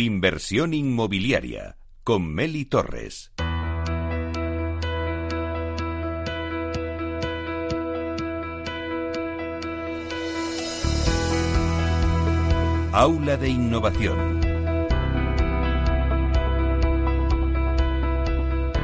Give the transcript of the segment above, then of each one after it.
Inversión inmobiliaria con Meli Torres. Aula de Innovación.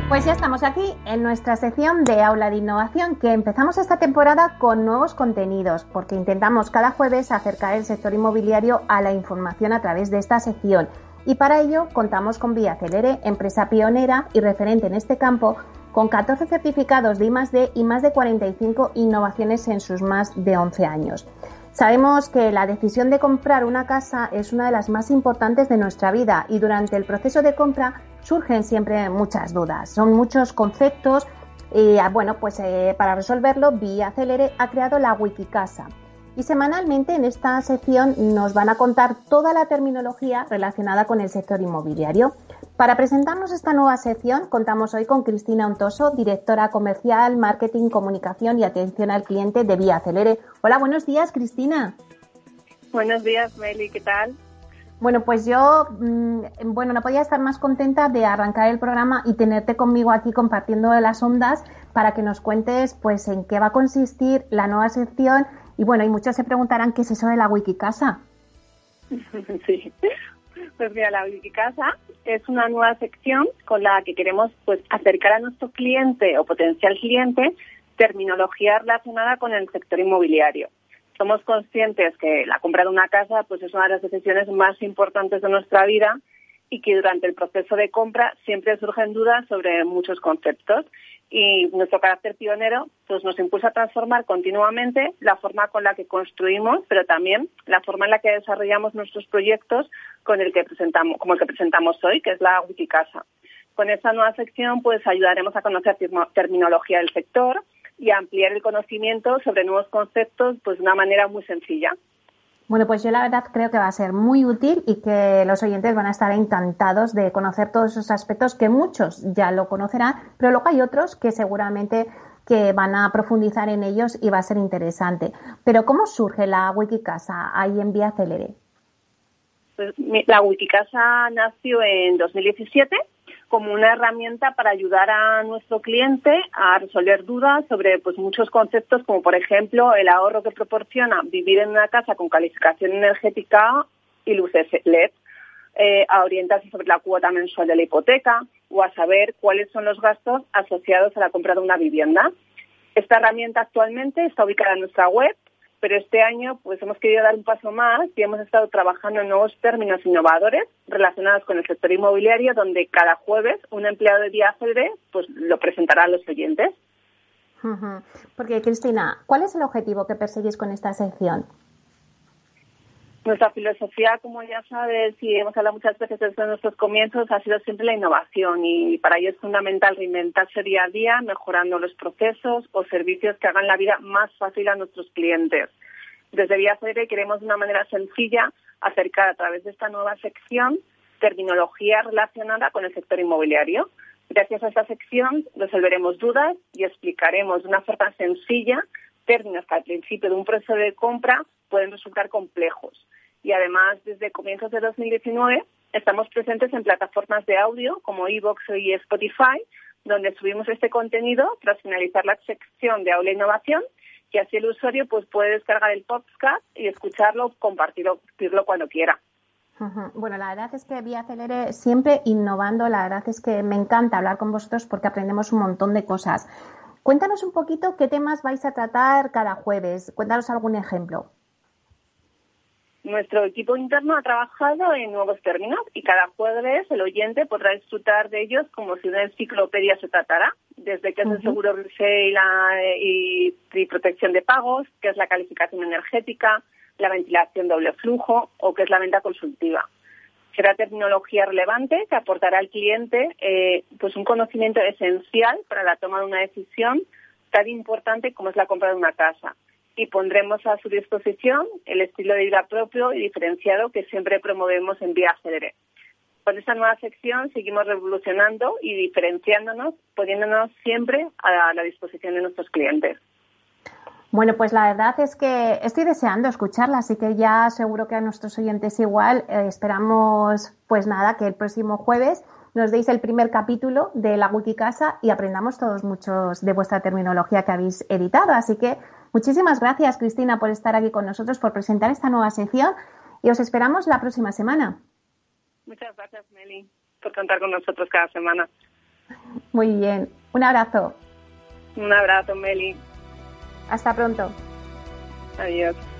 Pues ya estamos aquí en nuestra sección de Aula de Innovación, que empezamos esta temporada con nuevos contenidos, porque intentamos cada jueves acercar el sector inmobiliario a la información a través de esta sección. Y para ello contamos con Vía Celere, empresa pionera y referente en este campo, con 14 certificados de I+D y más de 45 innovaciones en sus más de 11 años. Sabemos que la decisión de comprar una casa es una de las más importantes de nuestra vida y durante el proceso de compra surgen siempre muchas dudas. Son muchos conceptos y ah, bueno, pues eh, para resolverlo, Vía Celere ha creado la Wikicasa. Y semanalmente en esta sección nos van a contar toda la terminología relacionada con el sector inmobiliario. Para presentarnos esta nueva sección, contamos hoy con Cristina Ontoso, directora comercial, marketing, comunicación y atención al cliente de Vía Acelere. Hola, buenos días, Cristina. Buenos días, Meli, ¿qué tal? Bueno, pues yo, mm, bueno, no podía estar más contenta de arrancar el programa y tenerte conmigo aquí compartiendo las ondas para que nos cuentes, pues, en qué va a consistir la nueva sección. Y bueno, y muchos se preguntarán qué es eso de la Wikicasa. Sí, pues mira, la Wikicasa es una nueva sección con la que queremos pues acercar a nuestro cliente o potencial cliente terminología relacionada con el sector inmobiliario. Somos conscientes que la compra de una casa pues es una de las decisiones más importantes de nuestra vida y que durante el proceso de compra siempre surgen dudas sobre muchos conceptos y nuestro carácter pionero pues nos impulsa a transformar continuamente la forma con la que construimos, pero también la forma en la que desarrollamos nuestros proyectos con el que presentamos, como el que presentamos hoy, que es la Wikicasa. Con esta nueva sección pues ayudaremos a conocer terminología del sector y a ampliar el conocimiento sobre nuevos conceptos pues de una manera muy sencilla. Bueno, pues yo la verdad creo que va a ser muy útil y que los oyentes van a estar encantados de conocer todos esos aspectos que muchos ya lo conocerán, pero luego hay otros que seguramente que van a profundizar en ellos y va a ser interesante. Pero ¿cómo surge la Wikicasa ahí en Vía Celere? Pues, la Wikicasa nació en 2017 como una herramienta para ayudar a nuestro cliente a resolver dudas sobre pues muchos conceptos como por ejemplo el ahorro que proporciona vivir en una casa con calificación energética y luces LED, eh, a orientarse sobre la cuota mensual de la hipoteca o a saber cuáles son los gastos asociados a la compra de una vivienda. Esta herramienta actualmente está ubicada en nuestra web pero este año pues hemos querido dar un paso más y hemos estado trabajando en nuevos términos innovadores relacionados con el sector inmobiliario, donde cada jueves un empleado de Día pues lo presentará a los oyentes. Porque Cristina, ¿cuál es el objetivo que perseguís con esta sección? Nuestra filosofía, como ya sabes y hemos hablado muchas veces desde nuestros comienzos, ha sido siempre la innovación y para ello es fundamental reinventarse día a día, mejorando los procesos o servicios que hagan la vida más fácil a nuestros clientes. Desde Vía Cere queremos de una manera sencilla acercar a través de esta nueva sección terminología relacionada con el sector inmobiliario. Gracias a esta sección resolveremos dudas y explicaremos de una forma sencilla términos que al principio de un proceso de compra pueden resultar complejos. Y además, desde comienzos de 2019, estamos presentes en plataformas de audio como Evox y Spotify, donde subimos este contenido tras finalizar la sección de Aula e Innovación y así el usuario pues puede descargar el podcast y escucharlo, compartirlo, cuando quiera. Bueno, la verdad es que Vía Acelere siempre innovando, la verdad es que me encanta hablar con vosotros porque aprendemos un montón de cosas. Cuéntanos un poquito qué temas vais a tratar cada jueves. Cuéntanos algún ejemplo. Nuestro equipo interno ha trabajado en nuevos términos y cada jueves el oyente podrá disfrutar de ellos como si una enciclopedia se tratara, desde qué es el seguro y, y protección de pagos, qué es la calificación energética, la ventilación doble flujo o qué es la venta consultiva será tecnología relevante que aportará al cliente eh, pues un conocimiento esencial para la toma de una decisión tan importante como es la compra de una casa. Y pondremos a su disposición el estilo de vida propio y diferenciado que siempre promovemos en Vía Cedere. Con esta nueva sección seguimos revolucionando y diferenciándonos, poniéndonos siempre a la disposición de nuestros clientes. Bueno, pues la verdad es que estoy deseando escucharla, así que ya seguro que a nuestros oyentes igual eh, esperamos, pues nada, que el próximo jueves nos deis el primer capítulo de la Wikicasa y aprendamos todos muchos de vuestra terminología que habéis editado. Así que muchísimas gracias, Cristina, por estar aquí con nosotros, por presentar esta nueva sección y os esperamos la próxima semana. Muchas gracias, Meli, por contar con nosotros cada semana. Muy bien. Un abrazo. Un abrazo, Meli. Hasta pronto. Adiós.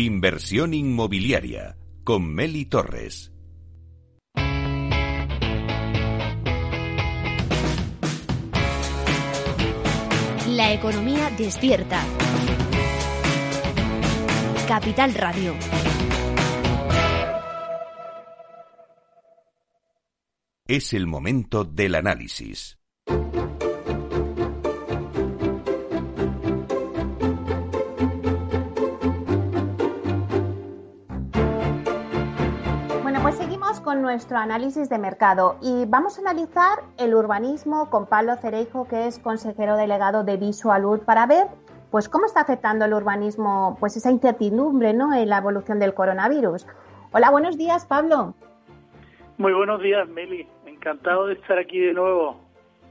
Inversión inmobiliaria con Meli Torres. La economía despierta. Capital Radio. Es el momento del análisis. Nuestro análisis de mercado y vamos a analizar el urbanismo con Pablo Cereijo, que es consejero delegado de Visualud, para ver pues cómo está afectando el urbanismo pues esa incertidumbre ¿no? en la evolución del coronavirus. Hola, buenos días, Pablo. Muy buenos días, Meli. Encantado de estar aquí de nuevo.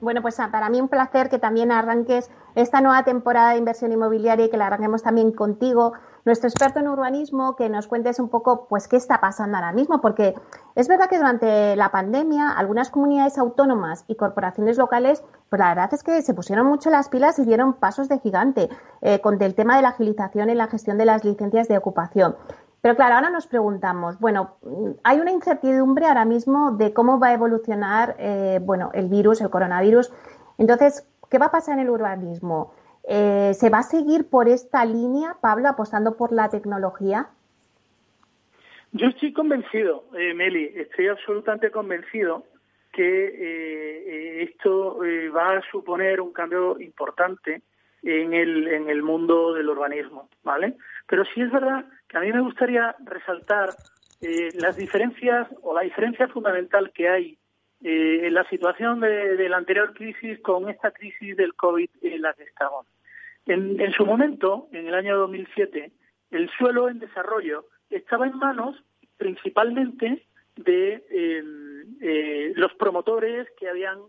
Bueno, pues ah, para mí un placer que también arranques esta nueva temporada de inversión inmobiliaria y que la arranquemos también contigo nuestro experto en urbanismo, que nos cuentes un poco, pues, qué está pasando ahora mismo, porque es verdad que durante la pandemia algunas comunidades autónomas y corporaciones locales, pues la verdad es que se pusieron mucho las pilas y dieron pasos de gigante eh, con el tema de la agilización en la gestión de las licencias de ocupación. Pero claro, ahora nos preguntamos, bueno, hay una incertidumbre ahora mismo de cómo va a evolucionar, eh, bueno, el virus, el coronavirus. Entonces, ¿qué va a pasar en el urbanismo? Eh, ¿Se va a seguir por esta línea, Pablo, apostando por la tecnología? Yo estoy convencido, eh, Meli, estoy absolutamente convencido que eh, esto va a suponer un cambio importante en el, en el mundo del urbanismo, ¿vale? Pero sí es verdad que a mí me gustaría resaltar las diferencias o la diferencia fundamental que hay en la situación de, la anterior crisis con esta crisis del COVID en la que estamos. En, su momento, en el año 2007, el suelo en desarrollo estaba en manos principalmente de em, eh, los promotores que habían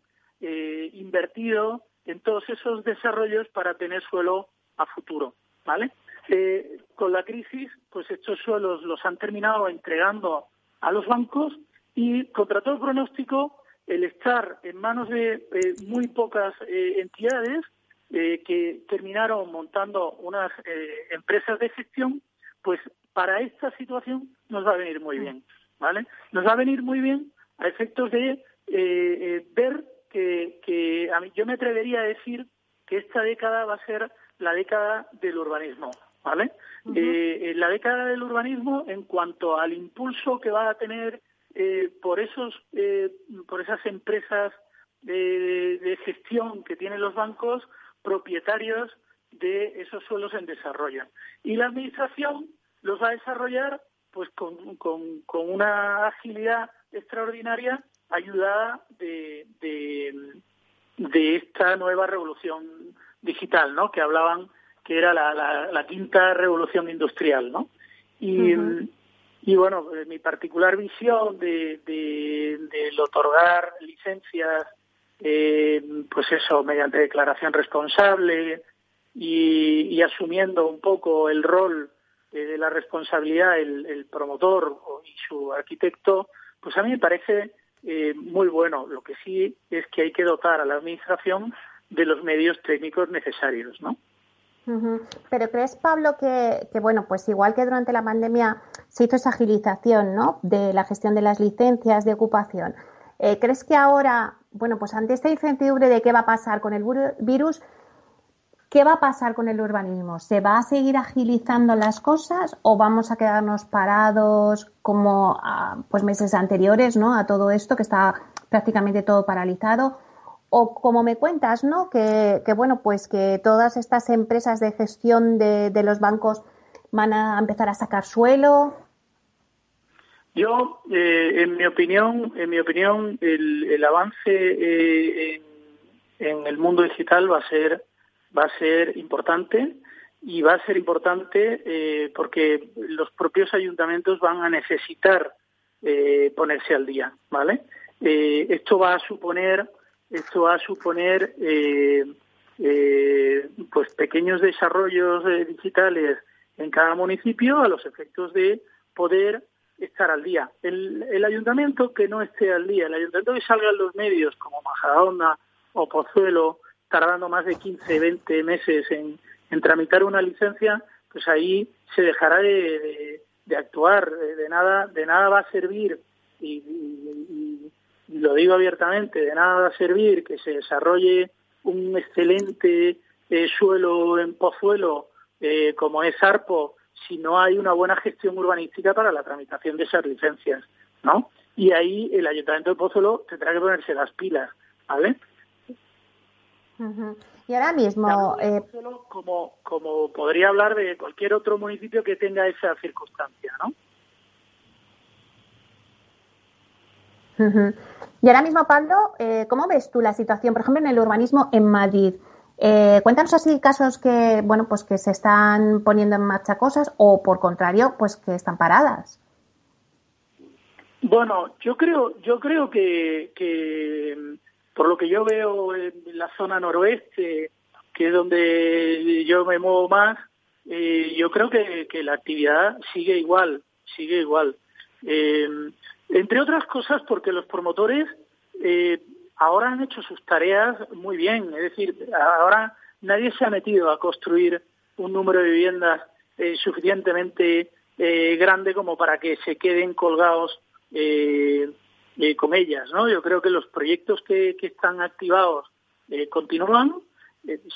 eh, invertido en todos esos desarrollos para tener suelo a futuro, ¿vale? Eh, con la crisis, pues estos suelos los han terminado entregando a los bancos y contra todo pronóstico, el estar en manos de muy pocas entidades eh, que terminaron montando unas eh, empresas de gestión, pues para esta situación nos va a venir muy bien, ¿vale? Nos va a venir muy bien a efectos de eh, ver que, que a mí, yo me atrevería a decir que esta década va a ser la década del urbanismo, ¿vale? la década del urbanismo en cuanto al impulso que va a tener por esos por esas empresas de, gestión que tienen los bancos propietarios de esos suelos en desarrollo. Y la Administración los va a desarrollar pues con, con, con una agilidad extraordinaria ayudada de, de, esta nueva revolución digital, ¿no? Que hablaban que era la, la, quinta revolución industrial, ¿no? Y, y bueno, mi particular visión de, de, del otorgar licencias eh, pues eso, mediante declaración responsable y, asumiendo un poco el rol eh, de la responsabilidad el, promotor y su arquitecto, pues a mí me parece eh, muy bueno. Lo que sí es que hay que dotar a la administración de los medios técnicos necesarios, ¿no? Pero crees, Pablo, que, que, bueno, pues igual que durante la pandemia se hizo esa agilización, ¿no? De la gestión de las licencias de ocupación. Eh, ¿Crees que ahora, bueno, pues ante esta incertidumbre de qué va a pasar con el virus, ¿qué va a pasar con el urbanismo? ¿Se va a seguir agilizando las cosas o vamos a quedarnos parados como pues meses anteriores, ¿no? A todo esto que está prácticamente todo paralizado. o como me cuentas, ¿no? Que, bueno, pues que todas estas empresas de gestión de, los bancos van a empezar a sacar suelo. Yo, eh, en mi opinión, en mi opinión, el, avance eh, en, el mundo digital va a ser va a ser importante y va a ser importante eh, porque los propios ayuntamientos van a necesitar ponerse al día, ¿vale? esto va a suponer esto va a suponer eh, eh, pues pequeños desarrollos eh, digitales en cada municipio a los efectos de poder estar al día. El, ayuntamiento que no esté al día, el ayuntamiento que salga en los medios como Majadahonda o Pozuelo tardando más de 15, 20 meses en, tramitar una licencia, pues ahí se dejará de, actuar. De nada, de nada va a servir y y lo digo abiertamente, de nada va a servir que se desarrolle un excelente eh, suelo en Pozuelo eh, como es ARPO si no hay una buena gestión urbanística para la tramitación de esas licencias, ¿no? Y ahí el Ayuntamiento de Pozuelo tendrá que ponerse las pilas, ¿vale? Y ahora mismo... Eh... Como, como podría hablar de cualquier otro municipio que tenga esa circunstancia, ¿no? Y ahora mismo, Pablo, eh, ¿cómo ves tú la situación, por ejemplo, en el urbanismo en Madrid? Eh, cuéntanos así casos que, bueno, pues que se están poniendo en marcha cosas o, por contrario, pues que están paradas. Bueno, yo creo, yo creo que, por lo que yo veo en la zona noroeste, que es donde yo me muevo más, eh, yo creo que, la actividad sigue igual, sigue igual. Eh, entre otras cosas porque los promotores eh, ahora han hecho sus tareas muy bien, es decir, ahora nadie se ha metido a construir un número de viviendas eh, suficientemente eh, grande como para que se queden colgados con ellas, ¿no? Yo creo que los proyectos que, están activados continúan.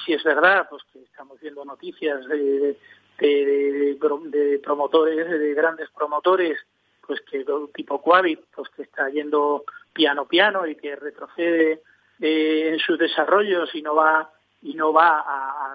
si es verdad, pues que estamos viendo noticias de, de promotores, de grandes promotores pues que tipo Quavit, pues que está yendo piano piano y que retrocede eh, en sus desarrollos y no va y no va a,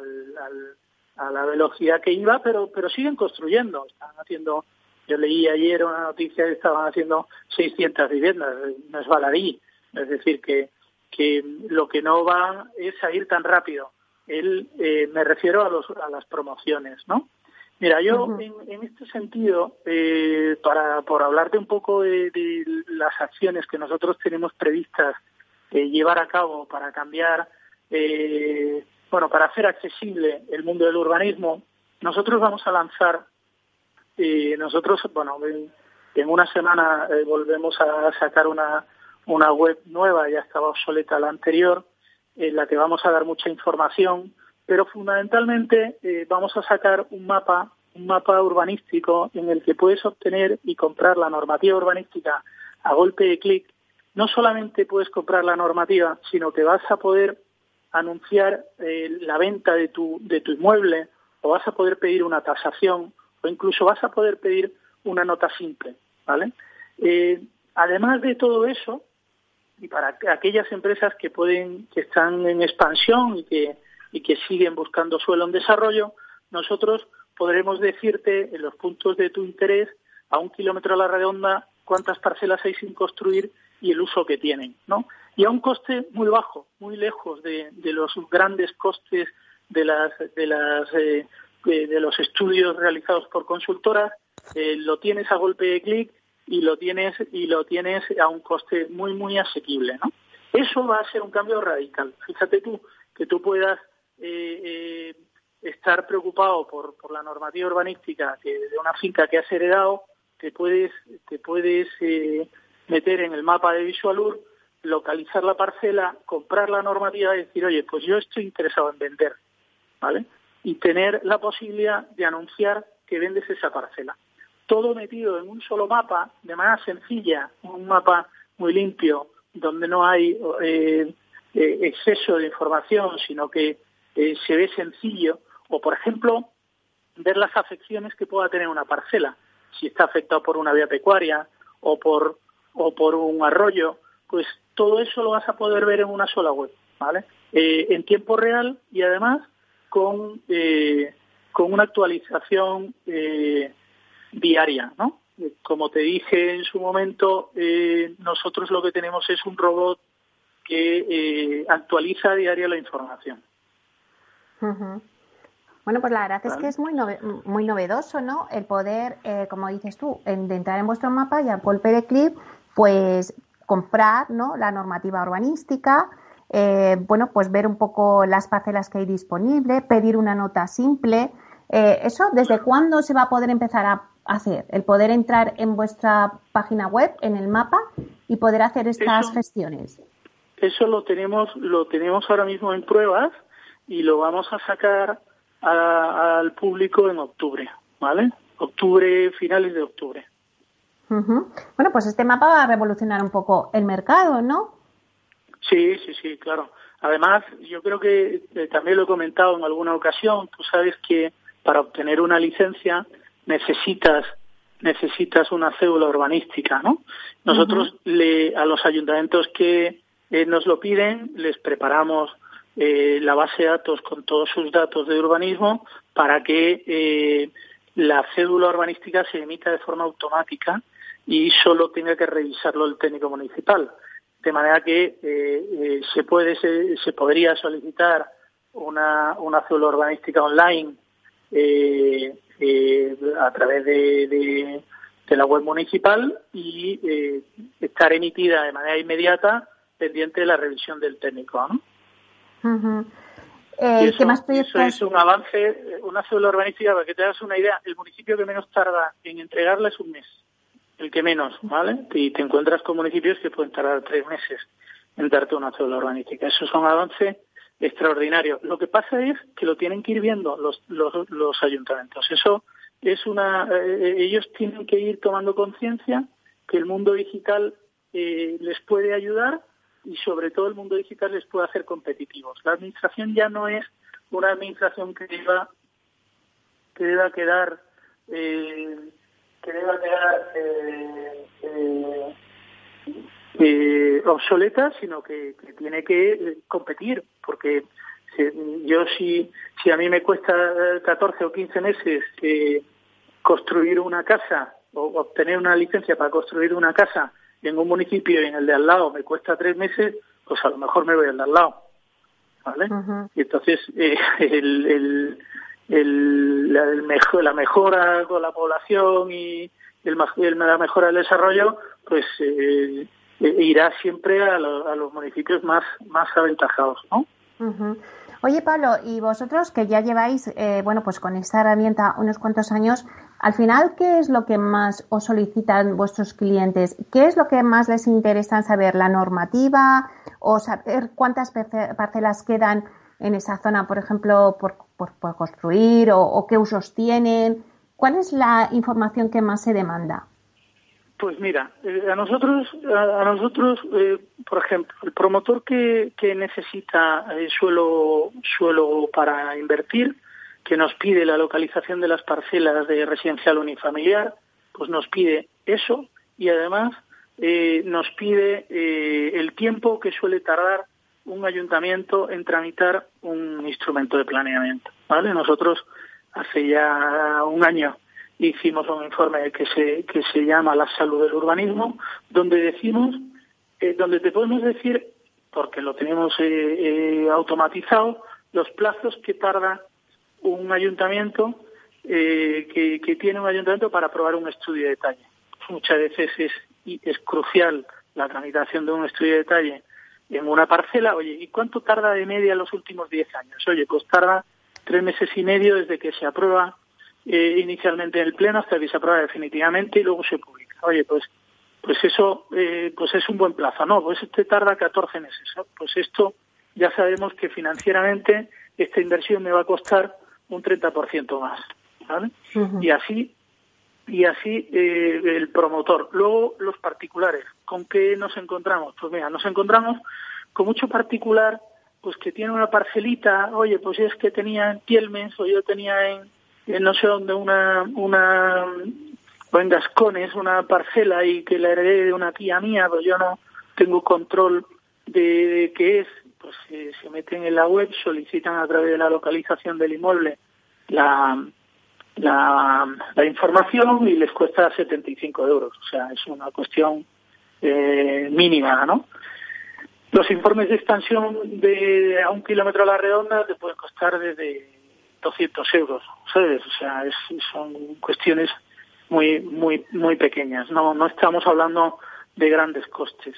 la velocidad que iba, pero pero siguen construyendo, están haciendo yo leí ayer una noticia que estaban haciendo 600 viviendas, no es baladí, es decir, que, que lo que no va es a ir tan rápido. Él, eh, me refiero a, los, a las promociones, ¿no? Mira, yo en, este sentido, eh, para por hablarte un poco de, las acciones que nosotros tenemos previstas eh, llevar a cabo para cambiar, eh, bueno, para hacer accesible el mundo del urbanismo, nosotros vamos a lanzar, nosotros, bueno, en, en una semana volvemos a sacar una, una web nueva, ya estaba obsoleta la anterior, en la que vamos a dar mucha información pero fundamentalmente eh, vamos a sacar un mapa, un mapa urbanístico en el que puedes obtener y comprar la normativa urbanística a golpe de clic. No solamente puedes comprar la normativa, sino que vas a poder anunciar eh, la venta de tu, de tu inmueble o vas a poder pedir una tasación o incluso vas a poder pedir una nota simple, ¿vale? Eh, además de todo eso, y para aquellas empresas que pueden, que están en expansión y que y que siguen buscando suelo en desarrollo, nosotros podremos decirte en los puntos de tu interés a un kilómetro a la redonda cuántas parcelas hay sin construir y el uso que tienen, ¿no? Y a un coste muy bajo, muy lejos de, los grandes costes de las de las eh, de los estudios realizados por consultoras, eh, lo tienes a golpe de clic y lo tienes y lo tienes a un coste muy muy asequible, ¿no? Eso va a ser un cambio radical. Fíjate tú que tú puedas eh, eh, estar preocupado por, por la normativa urbanística que de una finca que has heredado, te puedes, te puedes eh, meter en el mapa de Visualur, localizar la parcela, comprar la normativa y decir, oye, pues yo estoy interesado en vender, ¿vale? Y tener la posibilidad de anunciar que vendes esa parcela. Todo metido en un solo mapa, de manera sencilla, un mapa muy limpio, donde no hay eh, eh exceso de información, sino que eh, se ve sencillo, o por ejemplo, ver las afecciones que pueda tener una parcela, si está afectado por una vía pecuaria o por, o por un arroyo, pues todo eso lo vas a poder ver en una sola web. ¿vale? Eh, en tiempo real y además con, eh, con una actualización diaria, ¿no? Como te dije en su momento, nosotros lo que tenemos es un robot que actualiza a la información. Bueno, pues la verdad es que es muy, muy novedoso, ¿no? El poder, como dices tú, de entrar en vuestro mapa y al golpe de clip, pues comprar, ¿no? La normativa urbanística, eh, bueno, pues ver un poco las parcelas que hay disponible, pedir una nota simple. Eh, ¿Eso desde cuándo se va a poder empezar a hacer? El poder entrar en vuestra página web, en el mapa, y poder hacer estas gestiones. Eso lo tenemos, lo tenemos ahora mismo en pruebas y lo vamos a sacar al público en octubre, ¿vale? Octubre, finales de octubre. Bueno, pues este mapa va a revolucionar un poco el mercado, ¿no? Sí, sí, sí, claro. Además, yo creo que eh, también lo he comentado en alguna ocasión, tú sabes que para obtener una licencia necesitas necesitas una cédula urbanística, ¿no? Nosotros le, a los ayuntamientos que eh, nos lo piden les preparamos eh, la base de datos con todos sus datos de urbanismo para que la cédula urbanística se emita de forma automática y solo tenga que revisarlo el técnico municipal de manera que eh, eh, se puede se, podría solicitar una, una célula urbanística online eh, a través de, la web municipal y estar emitida de manera inmediata pendiente de la revisión del técnico. Eso, más eso es un avance, una célula urbanística, para que te hagas una idea, el municipio que menos tarda en entregarla es un mes el que menos, ¿vale? Y te encuentras con municipios que pueden tardar tres meses en darte una célula urbanística. Eso es un avance extraordinario. Lo que pasa es que lo tienen que ir viendo los, los, los ayuntamientos. Eso es una, eh, ellos tienen que ir tomando conciencia que el mundo digital eh, les puede ayudar y sobre todo el mundo digital les puede hacer competitivos. La administración ya no es una administración que deba, que deba quedar eh, que deba quedar eh, eh, eh, obsoleta, sino que, tiene que competir, porque yo si, si a mí me cuesta 14 o 15 meses construir una casa o obtener una licencia para construir una casa en un municipio y en el de al lado me cuesta tres meses, pues a lo mejor me voy al de al lado. ¿Vale? Y entonces el, el, la, mejor, la mejora con la población y el, la mejora del desarrollo, pues eh, eh, irá siempre a, los municipios más, más aventajados, ¿no? Oye, Pablo, y vosotros que ya lleváis, eh, bueno, pues con esta herramienta unos cuantos años, al final, ¿qué es lo que más os solicitan vuestros clientes? ¿Qué es lo que más les interesa saber? ¿La normativa o saber cuántas parcelas quedan en esa zona, por ejemplo, por, por, construir o, qué usos tienen? ¿Cuál es la información que más se demanda? Pues mira, eh, a nosotros, a, nosotros, eh, por ejemplo, el promotor que, que necesita eh, suelo, suelo para invertir, que nos pide la localización de las parcelas de residencial unifamiliar, pues nos pide eso y además nos pide el tiempo que suele tardar un ayuntamiento en tramitar un instrumento de planeamiento. ¿vale? Nosotros hace ya un año hicimos un informe que se, que se llama La salud del urbanismo, donde decimos, eh, donde te podemos decir, porque lo tenemos eh, eh, automatizado, los plazos que tarda un ayuntamiento, que, que, tiene un ayuntamiento para aprobar un estudio de detalle. Muchas veces es, es crucial la tramitación de un estudio de detalle en una parcela, oye, ¿y cuánto tarda de media los últimos 10 años? Oye, pues tarda tres meses y medio desde que se aprueba eh, inicialmente en el Pleno hasta que se aprueba definitivamente y luego se publica. Oye, pues pues eso eh, pues es un buen plazo. No, pues este tarda 14 meses. Pues esto ya sabemos que financieramente esta inversión me va a costar un 30% más. ¿vale? Y así y así eh, el promotor. Luego los particulares. ¿Con qué nos encontramos? Pues mira, nos encontramos con mucho particular pues que tiene una parcelita, oye, pues es que tenía en Tielmens o yo tenía en, no sé dónde una, una, en Gascones una parcela y que la heredé de una tía mía, pues yo no tengo control de, qué es, pues se meten en la web, solicitan a través de la localización del inmueble la, la, información y les cuesta 75 euros. O sea, es una cuestión eh, mínima, ¿no? Los informes de expansión de a un kilómetro a la redonda te pueden costar desde 200 euros, ¿sabes? O sea, son cuestiones muy, muy, muy pequeñas. No, no estamos hablando de grandes costes.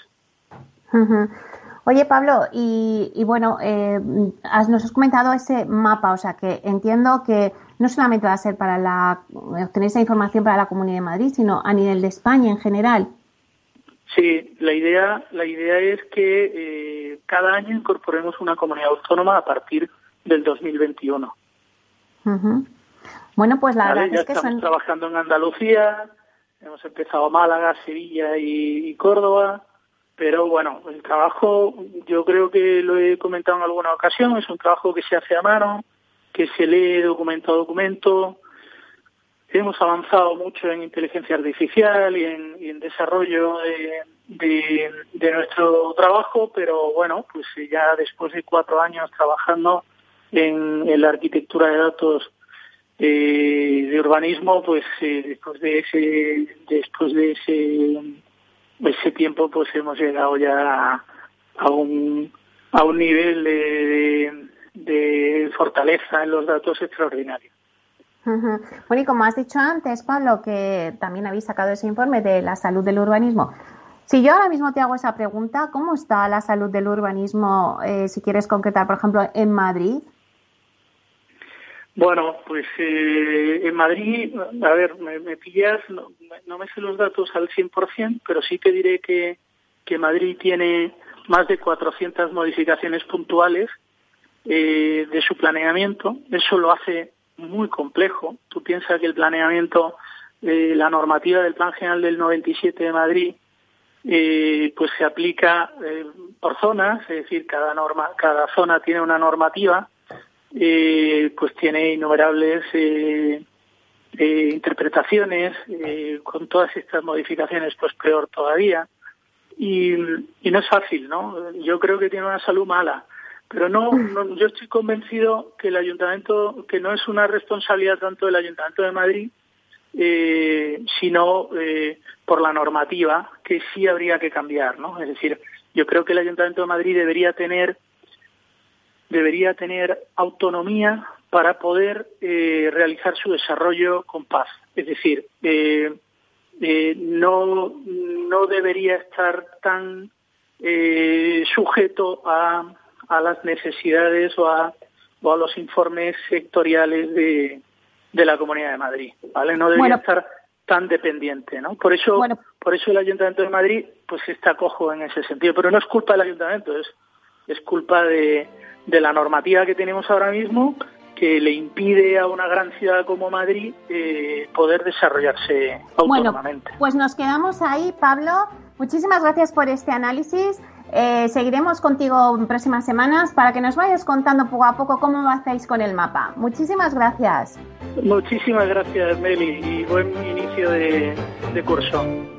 Oye, Pablo, y, bueno, eh, nos has comentado ese mapa, o sea, que entiendo que no solamente va a ser para la, obtener esa información para la Comunidad de Madrid, sino a nivel de España en general. Sí, la idea, la idea es que eh, cada año incorporemos una comunidad autónoma a partir del 2021. Bueno, pues la verdad es que estamos trabajando en Andalucía, hemos empezado Málaga, Sevilla y, Córdoba, pero bueno, el trabajo, yo creo que lo he comentado en alguna ocasión, es un trabajo que se hace a mano, que se lee documento a documento. Hemos avanzado mucho en inteligencia artificial y en, desarrollo de, nuestro trabajo, pero bueno, pues ya después de cuatro años trabajando en la arquitectura de datos eh, de urbanismo, pues eh, después de ese después de ese ese tiempo, pues hemos llegado ya a, un a un nivel de, de, fortaleza en los datos extraordinarios. Bueno, y como has dicho antes, Pablo, que también habéis sacado ese informe de la salud del urbanismo. Si yo ahora mismo te hago esa pregunta, ¿cómo está la salud del urbanismo, eh, si quieres concretar, por ejemplo, en Madrid? Bueno, pues eh, en Madrid, a ver, me, pillas, no, me sé los datos al 100%, pero sí te diré que, que Madrid tiene más de 400 modificaciones puntuales eh, de su planeamiento. Eso lo hace muy complejo. Tú piensas que el planeamiento, eh, la normativa del Plan General del 97 de Madrid, eh, pues se aplica eh, por zonas, es decir, cada norma, cada zona tiene una normativa eh, pues tiene innumerables eh, eh, interpretaciones, eh, con todas estas modificaciones pues peor todavía. Y, y, no es fácil, ¿no? Yo creo que tiene una salud mala, pero no, no, yo estoy convencido que el ayuntamiento, que no es una responsabilidad tanto del ayuntamiento de Madrid, eh, sino eh, por la normativa que sí habría que cambiar, ¿no? Es decir, yo creo que el ayuntamiento de Madrid debería tener debería tener autonomía para poder eh, realizar su desarrollo con paz. Es decir, eh, eh, no, no debería estar tan sujeto a, a, las necesidades o a, o a los informes sectoriales de, de la Comunidad de Madrid. ¿vale? No debería estar tan dependiente, ¿no? Por eso, por eso el Ayuntamiento de Madrid, pues está cojo en ese sentido. Pero no es culpa del Ayuntamiento, es, es culpa de, de la normativa que tenemos ahora mismo que le impide a una gran ciudad como Madrid eh, poder desarrollarse autónomamente. Bueno, pues nos quedamos ahí, Pablo. Muchísimas gracias por este análisis. Eh, seguiremos contigo en próximas semanas para que nos vayas contando poco a poco cómo hacéis con el mapa. Muchísimas gracias. Muchísimas gracias, Meli, y buen inicio de curso.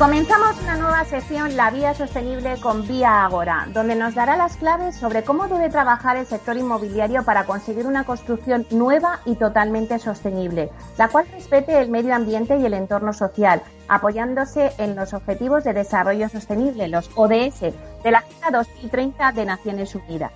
Comenzamos una nueva sección, La Vía Sostenible con Vía Agora, donde nos dará las claves sobre cómo debe trabajar el sector inmobiliario para conseguir una construcción nueva y totalmente sostenible, la cual respete el medio ambiente y el entorno social, apoyándose en los Objetivos de Desarrollo Sostenible, los ODS, de la Agenda 2030 de Naciones Unidas.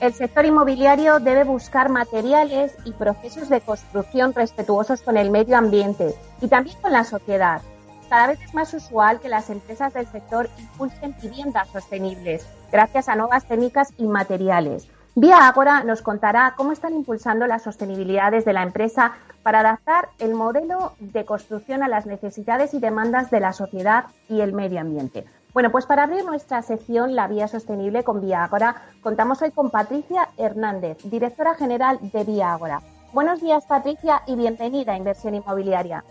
El sector inmobiliario debe buscar materiales y procesos de construcción respetuosos con el medio ambiente y también con la sociedad. Cada vez es más usual que las empresas del sector impulsen viviendas sostenibles gracias a nuevas técnicas y materiales. Vía Agora nos contará cómo están impulsando las sostenibilidades de la empresa para adaptar el modelo de construcción a las necesidades y demandas de la sociedad y el medio ambiente. Bueno, pues para abrir nuestra sección La Vía Sostenible con Vía Ágora, contamos hoy con Patricia Hernández, directora general de Vía Ágora. Buenos días, Patricia, y bienvenida a Inversión Inmobiliaria.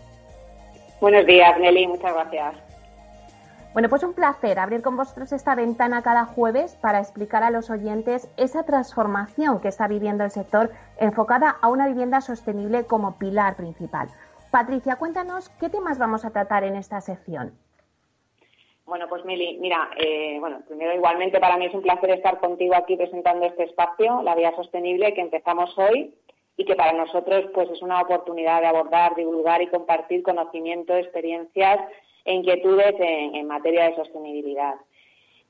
Buenos días, Nelly, muchas gracias. Bueno, pues un placer abrir con vosotros esta ventana cada jueves para explicar a los oyentes esa transformación que está viviendo el sector enfocada a una vivienda sostenible como pilar principal. Patricia, cuéntanos qué temas vamos a tratar en esta sección. Bueno, pues Mili, mira, eh, bueno, primero igualmente para mí es un placer estar contigo aquí presentando este espacio, la vía sostenible que empezamos hoy y que para nosotros pues es una oportunidad de abordar, divulgar y compartir conocimiento, experiencias e inquietudes en, materia de sostenibilidad.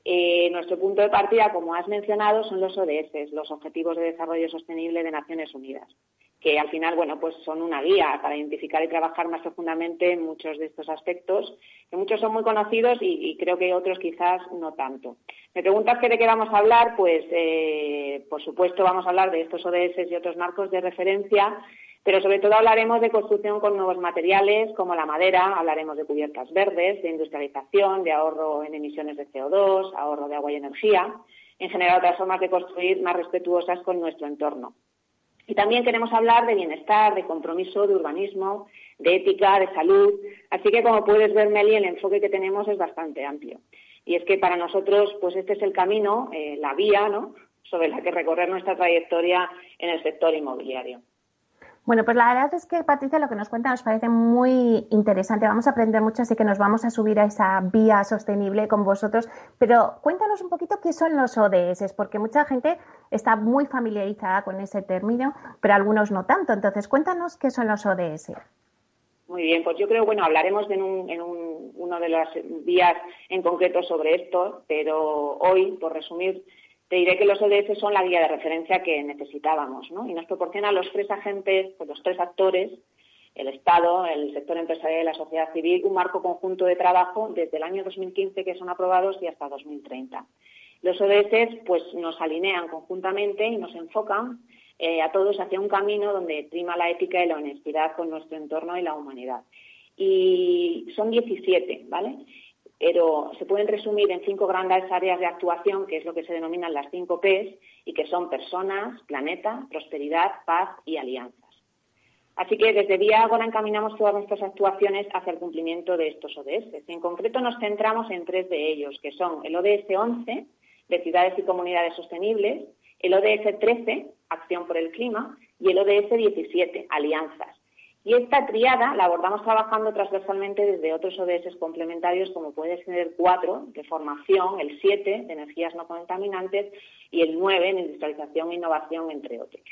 Eh, nuestro punto de partida, como has mencionado, son los ODS, los Objetivos de Desarrollo Sostenible de Naciones Unidas que al final, bueno, pues son una guía para identificar y trabajar más profundamente en muchos de estos aspectos, que muchos son muy conocidos y, creo que otros quizás no tanto. Me preguntas que de qué vamos a hablar, pues eh, por supuesto vamos a hablar de estos ODS y otros marcos de referencia, pero sobre todo hablaremos de construcción con nuevos materiales como la madera, hablaremos de cubiertas verdes, de industrialización, de ahorro en emisiones de CO2, ahorro de agua y energía, en general otras formas de construir más respetuosas con nuestro entorno. Y también queremos hablar de bienestar, de compromiso, de urbanismo, de ética, de salud. Así que, como puedes ver, Meli, el enfoque que tenemos es bastante amplio. Y es que para nosotros, pues este es el camino, eh, la vía, ¿no? sobre la que recorrer nuestra trayectoria en el sector inmobiliario. Bueno, pues la verdad es que Patricia lo que nos cuenta nos parece muy interesante. Vamos a aprender mucho, así que nos vamos a subir a esa vía sostenible con vosotros. Pero cuéntanos un poquito qué son los ODS, porque mucha gente está muy familiarizada con ese término, pero algunos no tanto. Entonces, cuéntanos qué son los ODS. Muy bien, pues yo creo, bueno, hablaremos en, un, en un, uno de las vías en concreto sobre esto, pero hoy, por resumir, te diré que los ODS son la guía de referencia que necesitábamos, ¿no? Y nos proporciona los tres agentes, pues los tres actores, el Estado, el sector empresarial y la sociedad civil, un marco conjunto de trabajo desde el año 2015 que son aprobados y hasta 2030. Los ODS pues nos alinean conjuntamente y nos enfocan eh, a todos hacia un camino donde prima la ética y la honestidad con nuestro entorno y la humanidad. Y son 17, ¿vale? Pero se pueden resumir en cinco grandes áreas de actuación, que es lo que se denominan las cinco Ps, y que son personas, planeta, prosperidad, paz y alianzas. Así que desde Vía Agora encaminamos todas nuestras actuaciones hacia el cumplimiento de estos ODS. En concreto nos centramos en tres de ellos, que son el ODS 11, de ciudades y comunidades sostenibles, el ODS 13, acción por el clima, y el ODS 17, alianzas. Y esta triada la abordamos trabajando transversalmente desde otros ODS complementarios, como puede ser el 4 de formación, el 7 de energías no contaminantes y el 9 en industrialización e innovación, entre otros.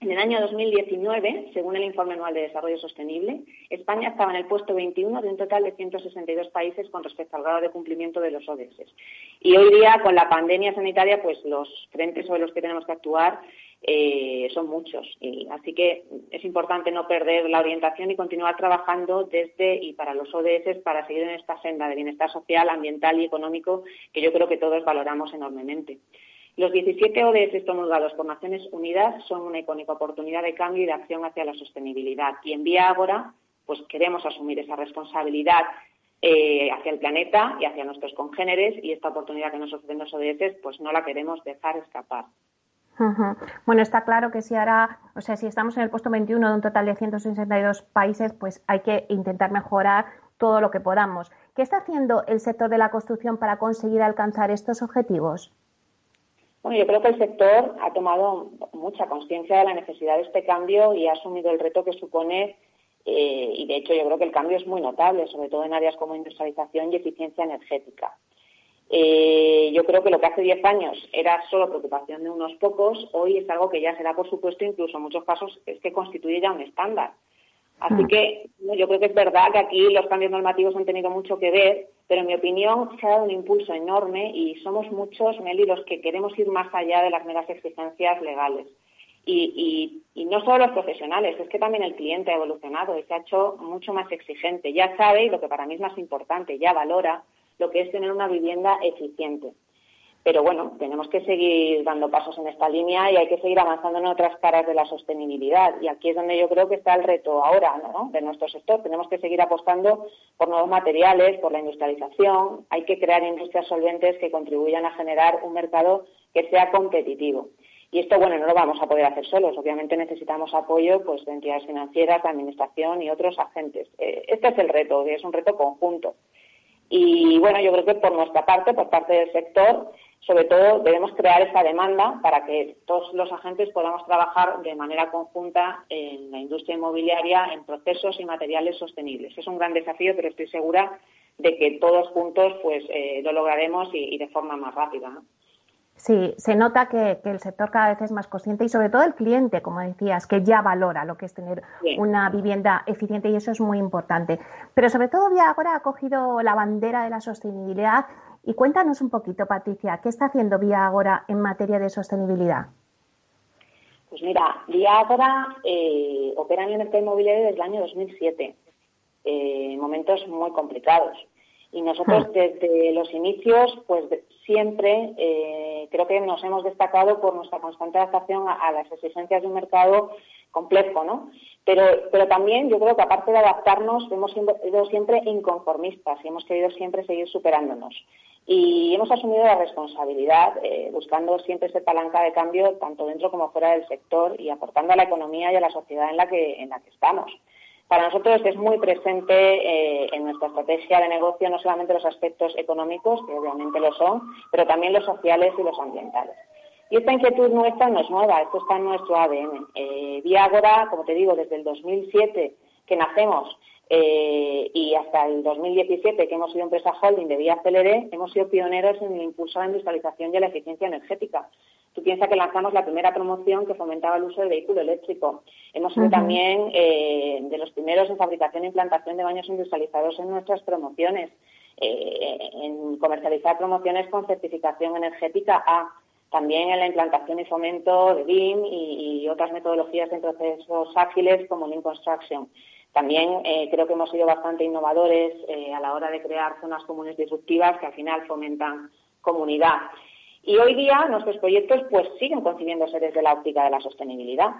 En el año 2019, según el Informe Anual de Desarrollo Sostenible, España estaba en el puesto 21 de un total de 162 países con respecto al grado de cumplimiento de los ODS. Y hoy día, con la pandemia sanitaria, pues los frentes sobre los que tenemos que actuar eh, son muchos. Y, así que es importante no perder la orientación y continuar trabajando desde y para los ODS para seguir en esta senda de bienestar social, ambiental y económico que yo creo que todos valoramos enormemente. Los 17 ODS promulgados por Naciones Unidas son una icónica oportunidad de cambio y de acción hacia la sostenibilidad. Y en Vía Ágora, pues queremos asumir esa responsabilidad eh, hacia el planeta y hacia nuestros congéneres y esta oportunidad que nos ofrecen los ODS, pues no la queremos dejar escapar. Bueno, está claro que si ahora, o sea, si estamos en el puesto 21 de un total de 162 países, pues hay que intentar mejorar todo lo que podamos. ¿Qué está haciendo el sector de la construcción para conseguir alcanzar estos objetivos? Bueno, yo creo que el sector ha tomado mucha conciencia de la necesidad de este cambio y ha asumido el reto que supone eh, y de hecho yo creo que el cambio es muy notable, sobre todo en áreas como industrialización y eficiencia energética. Eh, yo creo que lo que hace 10 años era solo preocupación de unos pocos, hoy es algo que ya será, por supuesto, incluso en muchos casos es que constituye ya un estándar. Así que yo creo que es verdad que aquí los cambios normativos han tenido mucho que ver, pero en mi opinión se ha dado un impulso enorme y somos muchos, Meli, los que queremos ir más allá de las meras exigencias legales. Y, no solo los profesionales, es que también el cliente ha evolucionado y se ha hecho mucho más exigente. Ya sabe, y lo que para mí es más importante, ya valora lo que es tener una vivienda eficiente. Pero bueno, tenemos que seguir dando pasos en esta línea y hay que seguir avanzando en otras caras de la sostenibilidad. Y aquí es donde yo creo que está el reto ahora ¿no? de nuestro sector. Tenemos que seguir apostando por nuevos materiales, por la industrialización. Hay que crear industrias solventes que contribuyan a generar un mercado que sea competitivo. Y esto, bueno, no lo vamos a poder hacer solos. Obviamente necesitamos apoyo pues, de entidades financieras, administración y otros agentes. Eh, este es el reto, es un reto conjunto. Y bueno, yo creo que por nuestra parte, por parte del sector, sobre todo debemos crear esa demanda para que todos los agentes podamos trabajar de manera conjunta en la industria inmobiliaria en procesos y materiales sostenibles. Es un gran desafío, pero estoy segura de que todos juntos pues eh, lo lograremos y, de forma más rápida. Sí, se nota que, el sector cada vez es más consciente y sobre todo el cliente, como decías, que ya valora lo que es tener una vivienda eficiente y eso es muy importante. Pero sobre todo Vía Agora ha cogido la bandera de la sostenibilidad y cuéntanos un poquito, Patricia, ¿qué está haciendo Vía Agora en materia de sostenibilidad? Pues mira, Vía Agora eh, opera en el mercado inmobiliario desde el año 2007, eh, momentos muy complicados. Y nosotros hmm. desde los inicios, pues siempre eh, creo que nos hemos destacado por nuestra constante adaptación a, las exigencias de un mercado complejo, ¿no? Pero, pero también yo creo que aparte de adaptarnos, hemos sido siempre inconformistas y hemos querido siempre seguir superándonos. Y hemos asumido la responsabilidad, eh, buscando siempre esa palanca de cambio tanto dentro como fuera del sector y aportando a la economía y a la sociedad en la que, en la que estamos. Para nosotros es muy presente eh, en nuestra estrategia de negocio no solamente los aspectos económicos, que obviamente lo son, pero también los sociales y los ambientales. Y esta inquietud nuestra no es nueva, esto está en nuestro ADN. Eh, Viagora, como te digo, desde el 2007 que nacemos eh, y hasta el 2017 que hemos sido empresa holding de Vía CLD, hemos sido pioneros en el impulso a la industrialización y a la eficiencia energética. Tú piensas que lanzamos la primera promoción que fomentaba el uso del vehículo eléctrico. Hemos sido también eh, de los primeros en fabricación e implantación de baños industrializados en nuestras promociones, eh, en comercializar promociones con certificación energética A, también en la implantación y fomento de BIM y, otras metodologías en procesos ágiles como Lean Construction. También eh, creo que hemos sido bastante innovadores a la hora de crear zonas comunes disruptivas que al final fomentan comunidad. Y hoy día nuestros proyectos pues siguen concibiéndose desde la óptica de la sostenibilidad.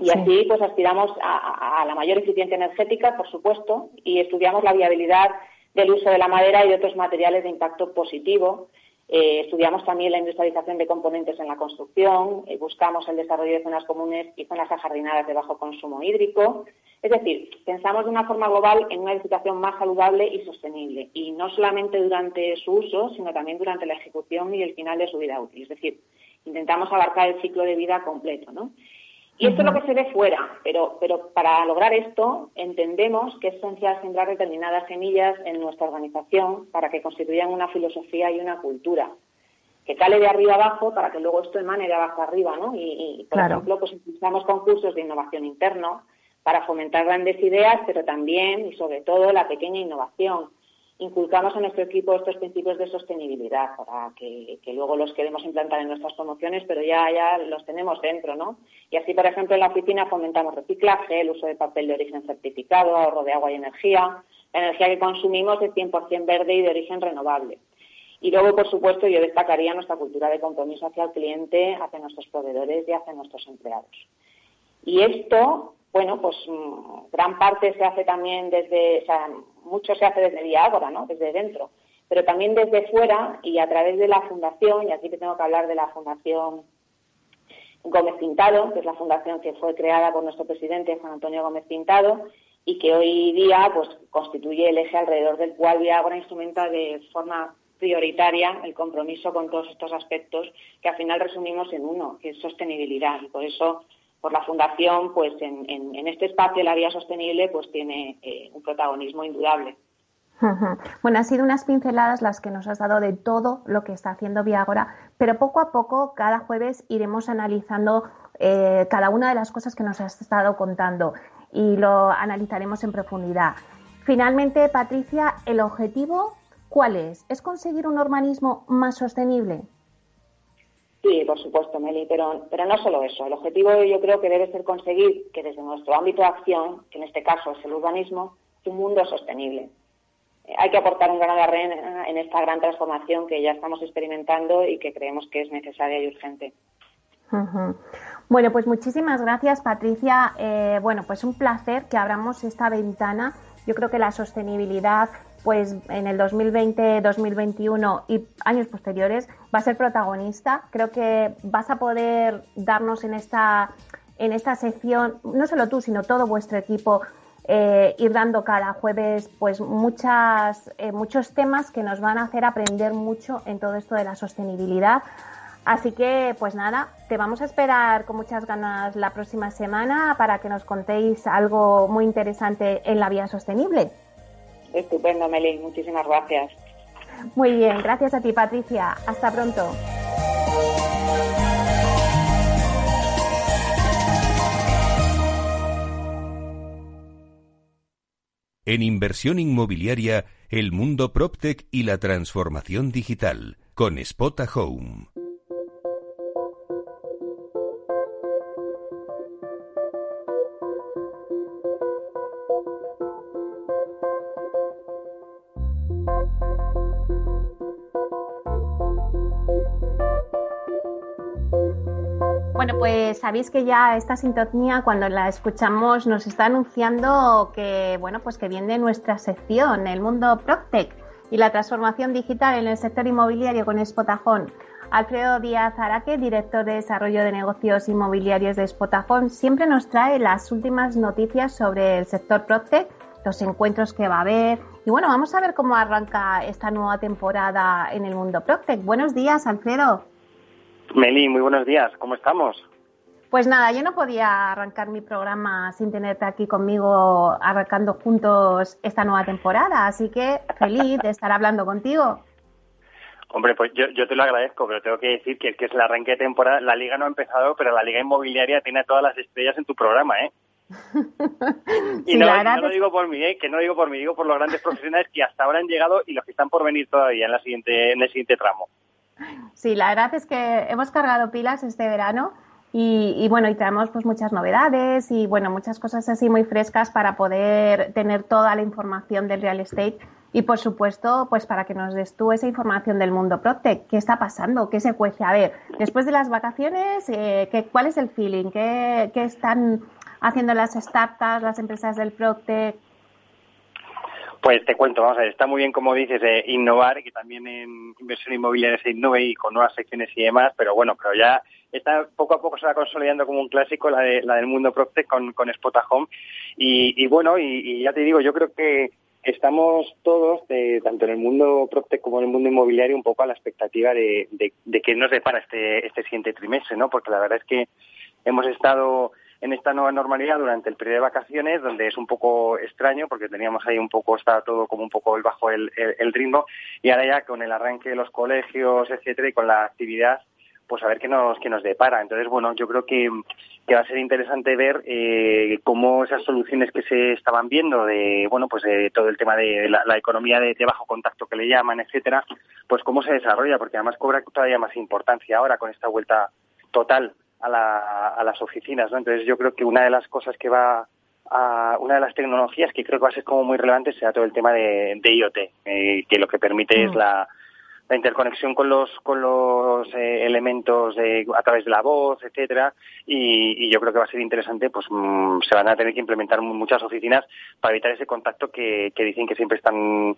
Y así pues aspiramos a, la mayor eficiencia energética, por supuesto, y estudiamos la viabilidad del uso de la madera y de otros materiales de impacto positivo. Eh, estudiamos también la industrialización de componentes en la construcción, eh, buscamos el desarrollo de zonas comunes y zonas ajardinadas de bajo consumo hídrico, es decir, pensamos de una forma global en una edificación más saludable y sostenible, y no solamente durante su uso, sino también durante la ejecución y el final de su vida útil. Es decir, intentamos abarcar el ciclo de vida completo, ¿no? Y esto es lo que se ve fuera, pero, pero para lograr esto entendemos que es esencial sembrar determinadas semillas en nuestra organización para que constituyan una filosofía y una cultura que cale de arriba abajo para que luego esto emane de abajo arriba, ¿no? Y, por ejemplo, pues impulsamos concursos de innovación interno, para fomentar grandes ideas, pero también y sobre todo la pequeña innovación. Inculcamos a nuestro equipo estos principios de sostenibilidad para que, luego los queremos implantar en nuestras promociones, pero ya, ya los tenemos dentro, ¿no? Y así, por ejemplo, en la oficina fomentamos reciclaje, el uso de papel de origen certificado, ahorro de agua y energía. La energía que consumimos es 100% verde y de origen renovable. Y luego, por supuesto, yo destacaría nuestra cultura de compromiso hacia el cliente, hacia nuestros proveedores y hacia nuestros empleados. Y esto, bueno, pues mm, gran parte se hace también desde, o sea, mucho se hace desde Viagora, ¿no? Desde dentro, pero también desde fuera y a través de la fundación, y aquí te tengo que hablar de la Fundación Gómez Pintado, que es la fundación que fue creada por nuestro presidente Juan Antonio Gómez Pintado y que hoy día pues constituye el eje alrededor del cual Viagora instrumenta de forma prioritaria el compromiso con todos estos aspectos que al final resumimos en uno, que es sostenibilidad. Y por eso, por la Fundación, pues en, este espacio la vía sostenible pues tiene eh, un protagonismo indudable. Bueno, han sido unas pinceladas las que nos has dado de todo lo que está haciendo Viagora, pero poco a poco, cada jueves, iremos analizando eh, cada una de las cosas que nos has estado contando y lo analizaremos en profundidad. Finalmente, Patricia, el objetivo ¿Cuál es? ¿Es conseguir un urbanismo más sostenible? Sí, por supuesto, Meli, pero, pero no solo eso. El objetivo yo creo que debe ser conseguir que desde nuestro ámbito de acción, que en este caso es el urbanismo, un mundo sostenible. Eh, hay que aportar un grano de arena en esta gran transformación que ya estamos experimentando y que creemos que es necesaria y urgente. Bueno, pues muchísimas gracias, Patricia. Eh, bueno, pues un placer que abramos esta ventana. Yo creo que la sostenibilidad pues en el 2020, 2021 y años posteriores va a ser protagonista. Creo que vas a poder darnos en esta, en esta sección, no solo tú, sino todo vuestro equipo, eh, ir dando cada jueves pues muchas, eh, muchos temas que nos van a hacer aprender mucho en todo esto de la sostenibilidad. Así que, pues nada, te vamos a esperar con muchas ganas la próxima semana para que nos contéis algo muy interesante en la vía sostenible. Estupendo, Meli. Muchísimas gracias. Muy bien, gracias a ti, Patricia. Hasta pronto. En inversión inmobiliaria, el mundo PropTech y la transformación digital, con Spota Home. Sabéis que ya esta sintonía, cuando la escuchamos, nos está anunciando que, bueno, pues que viene nuestra sección, el mundo PropTech y la transformación digital en el sector inmobiliario con Spotajón. Alfredo Díaz Araque, director de desarrollo de negocios inmobiliarios de Spotajón, siempre nos trae las últimas noticias sobre el sector PropTech, los encuentros que va a haber. Y bueno, vamos a ver cómo arranca esta nueva temporada en el mundo PropTech. Buenos días, Alfredo. Meli, muy buenos días. ¿Cómo estamos? Pues nada, yo no podía arrancar mi programa sin tenerte aquí conmigo arrancando juntos esta nueva temporada, así que feliz de estar hablando contigo. Hombre, pues yo, te lo agradezco, pero tengo que decir que, que es el arranque de temporada. La liga no ha empezado, pero la liga inmobiliaria tiene todas las estrellas en tu programa, ¿eh? y no, lo digo por mí, ¿eh? que no digo por mí, digo por los grandes profesionales que hasta ahora han llegado y los que están por venir todavía en, la siguiente, en el siguiente tramo. Sí, la verdad es que hemos cargado pilas este verano y, bueno, y traemos pues muchas novedades y bueno, muchas cosas así muy frescas para poder tener toda la información del real estate y por supuesto, pues para que nos des tú esa información del mundo PropTech. ¿Qué está pasando? ¿Qué se cuece? A ver, después de las vacaciones, eh, ¿qué, ¿cuál es el feeling? ¿Qué, ¿Qué, están haciendo las startups, las empresas del PropTech? Pues te cuento, vamos a ver, está muy bien como dices de innovar, que también en inversión inmobiliaria se innove y con nuevas secciones y demás, pero bueno, pero ya está poco a poco se va consolidando como un clásico la, de, la del mundo PropTech con, con Spota Home y, bueno, y, ya te digo, yo creo que estamos todos, tanto en el mundo PropTech como en el mundo inmobiliario, un poco a la expectativa de, de, de nos depara este, este siguiente trimestre, ¿no? Porque la verdad es que hemos estado en esta nueva normalidad durante el periodo de vacaciones, donde es un poco extraño porque teníamos ahí un poco, estaba todo como un poco bajo el, el, ritmo y ahora ya con el arranque de los colegios, etcétera, y con la actividad, pues a ver qué nos, qué nos depara. Entonces, bueno, yo creo que, que va a ser interesante ver eh, cómo esas soluciones que se estaban viendo de, bueno, pues de todo el tema de la, economía de, de, bajo contacto que le llaman, etcétera, pues cómo se desarrolla, porque además cobra todavía más importancia ahora con esta vuelta total a, las oficinas, ¿no? Entonces yo creo que una de las cosas que va a, una de las tecnologías que creo que va a ser como muy relevante será todo el tema de, IoT, eh, que lo que permite es mm. la, la interconexión con los con los eh, elementos de, a través de la voz, etcétera, y, yo creo que va a ser interesante, pues mm, se van a tener que implementar muchas oficinas para evitar ese contacto que, dicen que siempre es tan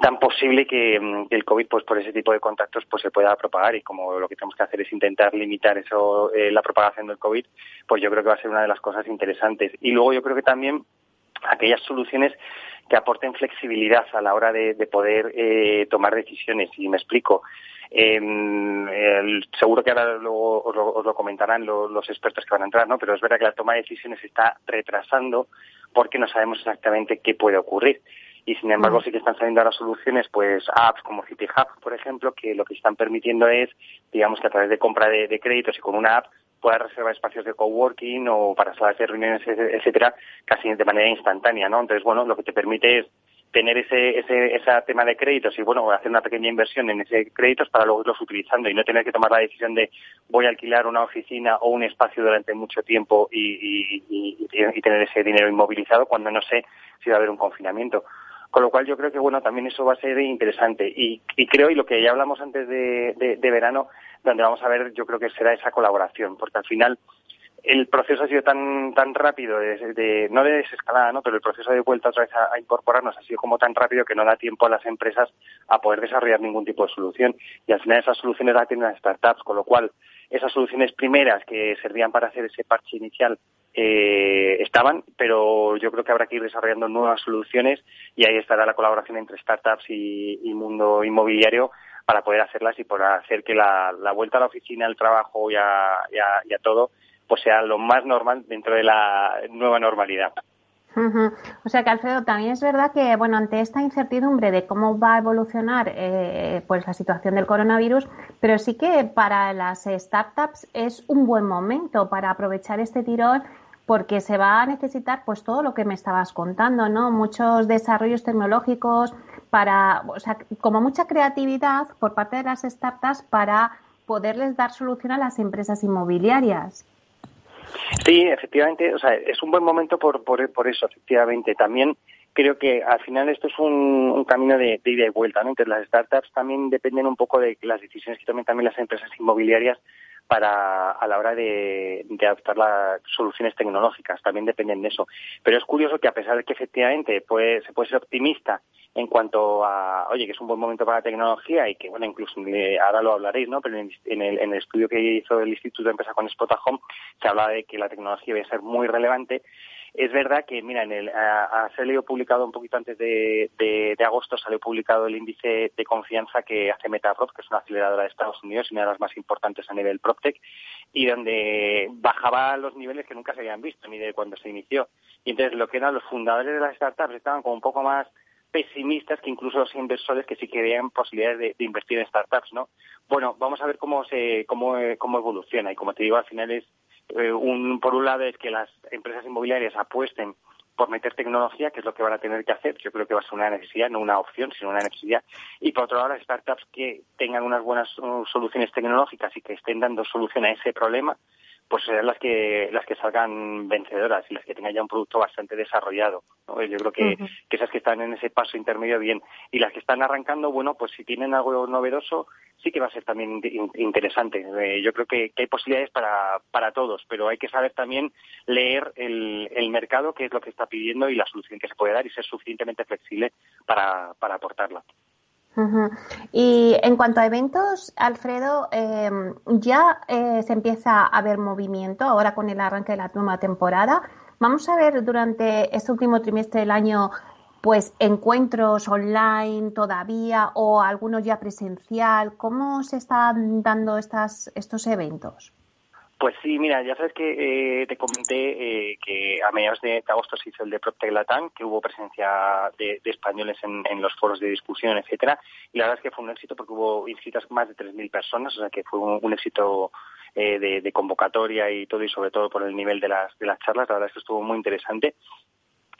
tan posible que, mm, que, el COVID, pues por ese tipo de contactos, pues se pueda propagar y como lo que tenemos que hacer es intentar limitar eso, eh, la propagación del COVID, pues yo creo que va a ser una de las cosas interesantes. Y luego yo creo que también aquellas soluciones que aporten flexibilidad a la hora de, poder eh, tomar decisiones. Y me explico. Em, seguro que ahora luego os lo, comentarán los, expertos que van a entrar, ¿no? Pero es verdad que la toma de decisiones se está retrasando porque no sabemos exactamente qué puede ocurrir. Y sin embargo mm. sí que están saliendo ahora soluciones, pues apps como CityHub, por ejemplo, que lo que están permitiendo es, digamos que a través de compra de créditos y con una app pueda reservar espacios de coworking o para salas de reuniones, etcétera, casi de manera instantánea, ¿no? Entonces, bueno, lo que te permite es tener ese, ese, ese tema de créditos y bueno, hacer una pequeña inversión en ese créditos para luego irlos utilizando y no tener que tomar la decisión de voy a alquilar una oficina o un espacio durante mucho tiempo y, y, tener ese dinero inmovilizado cuando no sé si va a haber un confinamiento. Con lo cual yo creo que bueno, también eso va a ser interesante y, creo, y lo que ya hablamos antes de, de verano, donde vamos a ver, yo creo que será esa colaboración, porque al final el proceso ha sido tan tan rápido, de, no de desescalada, ¿no? pero el proceso de vuelta otra vez a, incorporarnos ha sido como tan rápido que no da tiempo a las empresas a poder desarrollar ningún tipo de solución. Y al final esas soluciones las tienen las startups, con lo cual esas soluciones primeras que servían para hacer ese parche inicial eh, estaban, pero yo creo que habrá que ir desarrollando nuevas soluciones y ahí estará la colaboración entre startups y, y mundo inmobiliario para poder hacerlas y para hacer que la, vuelta a la oficina, al trabajo y a, todo, pues sea lo más normal dentro de la nueva normalidad. O sea que Alfredo, también es verdad que, bueno, ante esta incertidumbre de cómo va a evolucionar eh, pues la situación del coronavirus, pero sí que para las startups es un buen momento para aprovechar este tirón porque se va a necesitar pues todo lo que me estabas contando, ¿no? Muchos desarrollos tecnológicos para, o sea, como mucha creatividad por parte de las startups para poderles dar solución a las empresas inmobiliarias. Sí, efectivamente, o sea, es un buen momento por, por, por eso, efectivamente. También creo que al final esto es un, camino de, ida y vuelta, ¿no? Entonces las startups también dependen un poco de las decisiones que tomen también las empresas inmobiliarias para a la hora de, adaptar las soluciones tecnológicas, también dependen de eso. Pero es curioso que a pesar de que efectivamente puede, se puede ser optimista en cuanto a, oye, que es un buen momento para la tecnología y que, bueno, incluso ahora lo hablaréis, ¿no? Pero en, el, en el estudio que hizo el Instituto de Empresa con Spotahome se hablaba de que la tecnología iba a ser muy relevante es verdad que, mira, en el, ha salido publicado un poquito antes de, de, agosto, salió publicado el índice de confianza que hace Metaprop, que es una aceleradora de Estados Unidos y una de las más importantes a nivel PropTech, y donde bajaba los niveles que nunca se habían visto, ni de cuando se inició. Y entonces lo que eran los fundadores de las startups estaban como un poco más pesimistas que incluso los inversores que sí que posibilidades de, de, invertir en startups, ¿no? Bueno, vamos a ver cómo se cómo, cómo evoluciona y como te digo, al final es eh, un, por un lado es que las empresas inmobiliarias apuesten por meter tecnología, que es lo que van a tener que hacer. Yo creo que va a ser una necesidad, no una opción, sino una necesidad. Y por otro lado, las startups que tengan unas buenas uh, soluciones tecnológicas y que estén dando solución a ese problema, pues serán las que las que salgan vencedoras y las que tengan ya un producto bastante desarrollado. Yo creo que, que, esas que están en ese paso intermedio bien. Y las que están arrancando, bueno, pues si tienen algo novedoso, sí que va a ser también interesante. Eh, yo creo que, hay posibilidades para, para todos, pero hay que saber también leer el, el mercado, qué es lo que está pidiendo y la solución que se puede dar y ser suficientemente flexible para, para aportarla. Y en cuanto a eventos, Alfredo, em, ya eh, se empieza a ver movimiento ahora con el arranque de la nueva temporada. Vamos a ver durante este último trimestre del año, pues encuentros online todavía o algunos ya presencial. ¿Cómo se están dando estas, estos eventos? Pues sí, mira, ya sabes que eh, te comenté eh, que a mediados de, agosto se hizo el de PropTech Latam, que hubo presencia de, españoles en, los foros de discusión, etcétera, y la verdad es que fue un éxito porque hubo inscritas más de 3.000 personas, o sea que fue un, éxito eh, de, convocatoria y todo, y sobre todo por el nivel de las, de las charlas, la verdad es que estuvo muy interesante.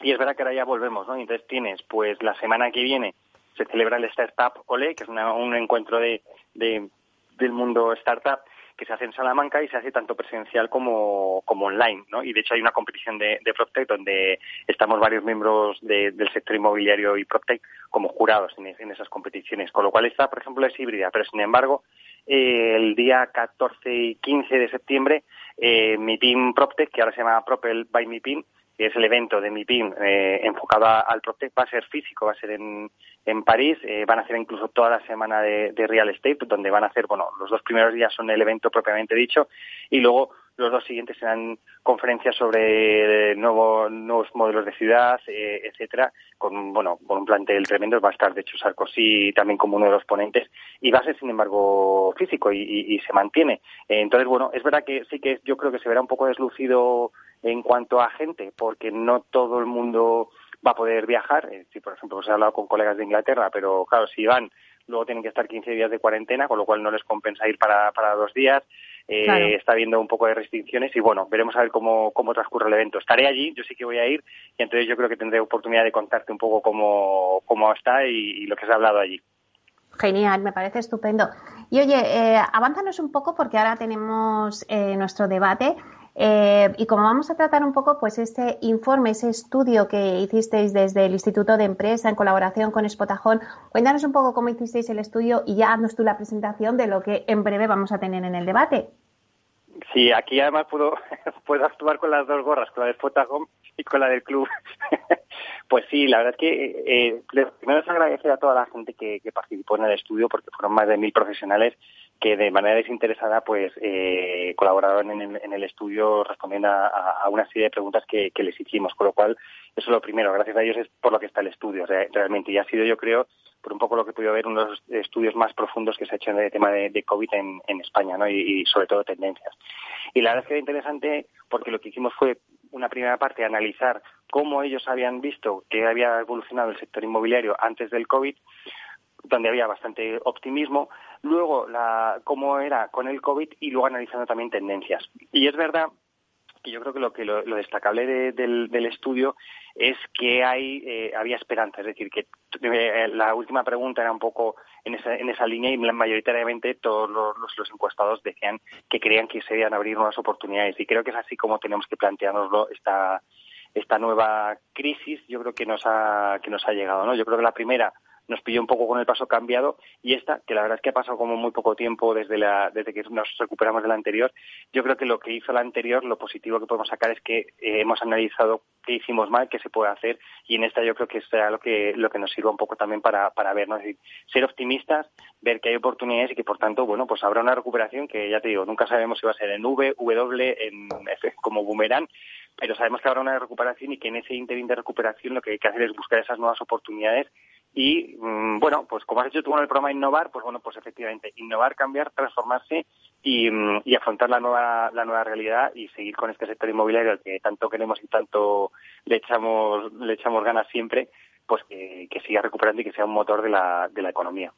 Y es verdad que ahora ya volvemos, ¿no? entonces tienes, pues la semana que viene se celebra el Startup Ole, que es un encuentro de, del mundo startup, que se hace en Salamanca y se hace tanto presencial como, como online, ¿no? Y de hecho hay una competición de, de PropTech donde estamos varios miembros del sector inmobiliario y PropTech como jurados en, en, esas competiciones, con lo cual esta, por ejemplo, es híbrida, pero sin embargo, eh, el día 14 y 15 de septiembre, eh, mi PIN PropTech, que ahora se llama Propel by mi PIN, que es el evento de MIPIM eh, enfocado al PropTech, va a ser físico, va a ser en, en París, eh, van a hacer incluso toda la semana de, Real Estate, donde van a hacer, bueno, los dos primeros días son el evento propiamente dicho, y luego los dos siguientes serán conferencias sobre nuevos, nuevos modelos de ciudad, eh, etcétera, con, bueno, con un plantel tremendo, va a estar de hecho Sarkozy también como uno de los ponentes, y va a ser sin embargo físico y, y, y se mantiene. entonces, bueno, es verdad que sí que yo creo que se verá un poco deslucido en cuanto a gente, porque no todo el mundo va a poder viajar. Eh, si, por ejemplo, pues he hablado con colegas de Inglaterra, pero claro, si van, luego tienen que estar 15 días de cuarentena, con lo cual no les compensa ir para, para dos días. Eh, claro. Está habiendo un poco de restricciones y bueno, veremos a ver cómo, cómo transcurre el evento. Estaré allí, yo sí que voy a ir y entonces yo creo que tendré oportunidad de contarte un poco cómo, cómo está y, y lo que se ha hablado allí. Genial, me parece estupendo. Y oye, eh, avánzanos un poco porque ahora tenemos eh, nuestro debate. Eh, y como vamos a tratar un poco, pues este informe, ese estudio que hicisteis desde el Instituto de Empresa en colaboración con Espotajón, cuéntanos un poco cómo hicisteis el estudio y ya haznos tú la presentación de lo que en breve vamos a tener en el debate. Sí, aquí además puedo, puedo actuar con las dos gorras, con la de Espotajón y con la del club. pues sí, la verdad es que eh, primero es agradecer a toda la gente que, que participó en el estudio porque fueron más de mil profesionales que de manera desinteresada pues eh, colaboraron en el, en el, estudio respondiendo a, una serie de preguntas que, les hicimos, con lo cual eso es lo primero, gracias a ellos es por lo que está el estudio realmente y ha sido yo creo por un poco lo que he podido ver uno de los estudios más profundos que se ha hecho en el tema de, COVID en, en España ¿no? y, y, sobre todo tendencias. Y la verdad es que era interesante porque lo que hicimos fue una primera parte analizar cómo ellos habían visto que había evolucionado el sector inmobiliario antes del COVID donde había bastante optimismo, luego la, cómo era con el COVID y luego analizando también tendencias. Y es verdad que yo creo que lo que lo, destacable de, del, estudio es que hay eh, había esperanza, es decir, que eh, la última pregunta era un poco en esa, en esa línea y mayoritariamente todos los encuestados decían que creían que se iban a abrir nuevas oportunidades y creo que es así como tenemos que planteárnoslo esta esta nueva crisis yo creo que nos ha que nos ha llegado, ¿no? Yo creo que la primera nos pilló un poco con el paso cambiado y esta, que la verdad es que ha pasado como muy poco tiempo desde, la, desde que nos recuperamos de la anterior, yo creo que lo que hizo la anterior, lo positivo que podemos sacar es que eh, hemos analizado qué hicimos mal, qué se puede hacer y en esta yo creo que será lo que, lo que nos sirva un poco también para, para ver, ¿no? decir, ser optimistas, ver que hay oportunidades y que por tanto, bueno, pues habrá una recuperación que ya te digo, nunca sabemos si va a ser en V, W, en F, como boomerang, pero sabemos que habrá una recuperación y que en ese interín de recuperación lo que hay que hacer es buscar esas nuevas oportunidades y mmm, bueno, pues como has hecho tú en el programa Innovar, pues bueno, pues efectivamente, innovar, cambiar, transformarse y, mmm, y, afrontar la nueva, la nueva realidad y seguir con este sector inmobiliario al que tanto queremos y tanto le echamos, le echamos ganas siempre, pues que, siga recuperando y que sea un motor de la, de la economía.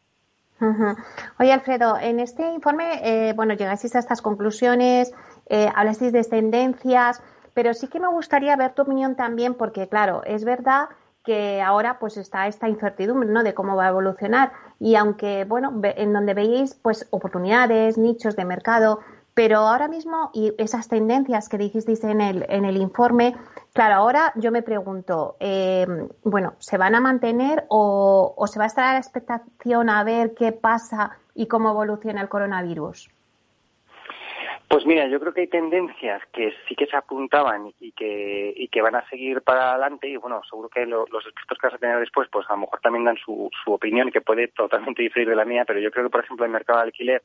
Oye, Alfredo, en este informe, eh, bueno, llegasteis a estas conclusiones, eh, hablasteis de tendencias, pero sí que me gustaría ver tu opinión también, porque claro, es verdad que ahora pues está esta incertidumbre ¿no? de cómo va a evolucionar y aunque bueno en donde veis pues oportunidades nichos de mercado pero ahora mismo y esas tendencias que dijisteis en el en el informe claro ahora yo me pregunto eh, bueno se van a mantener o, o se va a estar a la expectación a ver qué pasa y cómo evoluciona el coronavirus pues mira, yo creo que hay tendencias que sí que se apuntaban y que, y que van a seguir para adelante y bueno, seguro que lo, los expertos que vas a tener después pues a lo mejor también dan su, su opinión que puede totalmente diferir de la mía, pero yo creo que por ejemplo el mercado de alquiler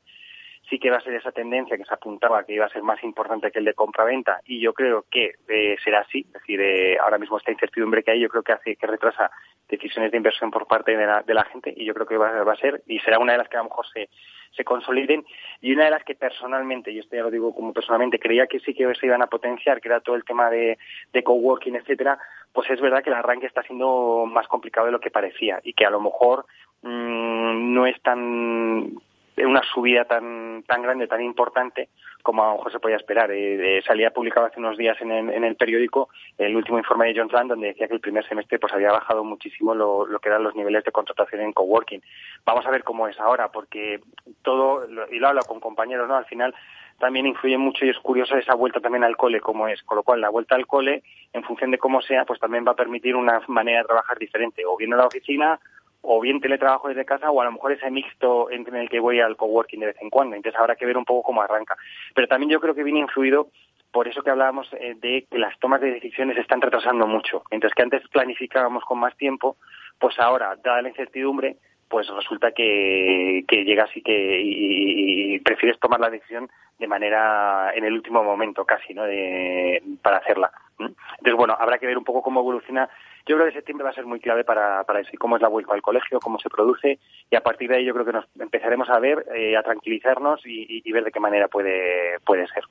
sí que va a ser esa tendencia que se apuntaba que iba a ser más importante que el de compra-venta y yo creo que eh, será así, es decir, eh, ahora mismo esta incertidumbre que hay yo creo que hace que retrasa decisiones de inversión por parte de la, de la gente y yo creo que va, va, a ser y será una de las que a lo mejor se, se consoliden. Y una de las que personalmente, y esto ya lo digo como personalmente, creía que sí que se iban a potenciar, que era todo el tema de, de coworking, etcétera, pues es verdad que el arranque está siendo más complicado de lo que parecía y que a lo mejor mmm, no es tan una subida tan tan grande, tan importante, como a lo mejor se podía esperar. Eh, salía publicado hace unos días en el, periódico el último informe de John Land, donde decía que el primer semestre pues había bajado muchísimo lo, que eran los niveles de contratación en coworking. Vamos a ver cómo es ahora, porque todo, y lo hablo con compañeros, ¿no? Al final también influye mucho y es curioso esa vuelta también al cole, como es. Con lo cual, la vuelta al cole, en función de cómo sea, pues también va a permitir una manera de trabajar diferente, o bien en la oficina o bien teletrabajo desde casa o a lo mejor ese mixto entre el que voy al coworking de vez en cuando. Entonces habrá que ver un poco cómo arranca. Pero también yo creo que viene influido por eso que hablábamos eh, de que las tomas de decisiones se están retrasando mucho. Mientras que antes planificábamos con más tiempo, pues ahora, dada la incertidumbre, pues resulta que, que llegas y que y, prefieres tomar la decisión de manera en el último momento casi, ¿no? De, para hacerla. Entonces, bueno, habrá que ver un poco cómo evoluciona yo creo que septiembre va a ser muy clave para, eso, cómo es la vuelta al colegio, cómo se produce, y a partir de ahí yo creo que nos empezaremos a ver, eh, a tranquilizarnos y, ver de qué manera puede, puede ser.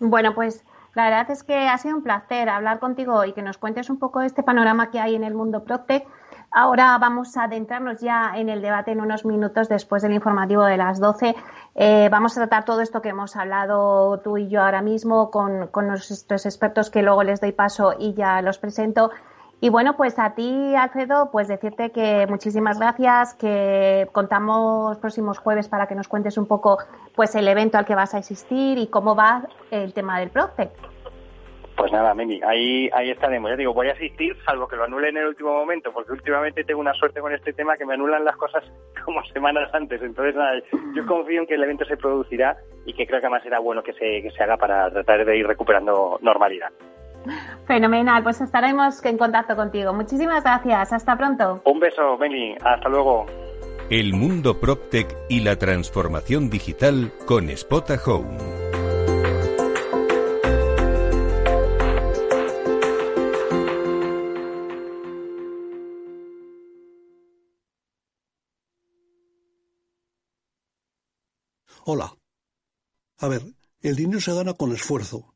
Bueno, pues la verdad es que ha sido un placer hablar contigo y que nos cuentes un poco este panorama que hay en el mundo Proctec. Ahora vamos a adentrarnos ya en el debate en unos minutos después del informativo de las 12. Eh, vamos a tratar todo esto que hemos hablado tú y yo ahora mismo con nuestros expertos que luego les doy paso y ya los presento. Y bueno, pues a ti, Alfredo, pues decirte que muchísimas gracias, que contamos próximos jueves para que nos cuentes un poco pues el evento al que vas a asistir y cómo va el tema del Prospect. Pues nada, Mimi, ahí, ahí estaremos. Ya digo, voy a asistir, salvo que lo anule en el último momento, porque últimamente tengo una suerte con este tema que me anulan las cosas como semanas antes. Entonces, nada, yo confío en que el evento se producirá y que creo que además será bueno que se, que se haga para tratar de ir recuperando normalidad. Fenomenal, pues estaremos en contacto contigo. Muchísimas gracias, hasta pronto. Un beso, Meli, hasta luego. El mundo PropTech y la transformación digital con Spota Home. Hola. A ver, el dinero se gana con esfuerzo,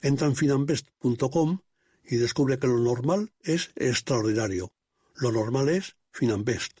Entra en finambest.com y descubre que lo normal es extraordinario. Lo normal es Finambest.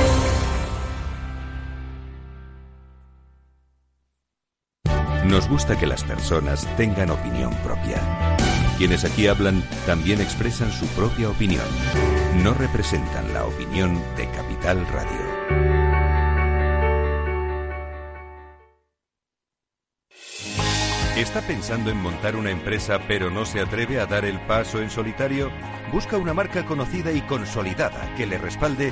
Nos gusta que las personas tengan opinión propia. Quienes aquí hablan también expresan su propia opinión. No representan la opinión de Capital Radio. ¿Está pensando en montar una empresa pero no se atreve a dar el paso en solitario? Busca una marca conocida y consolidada que le respalde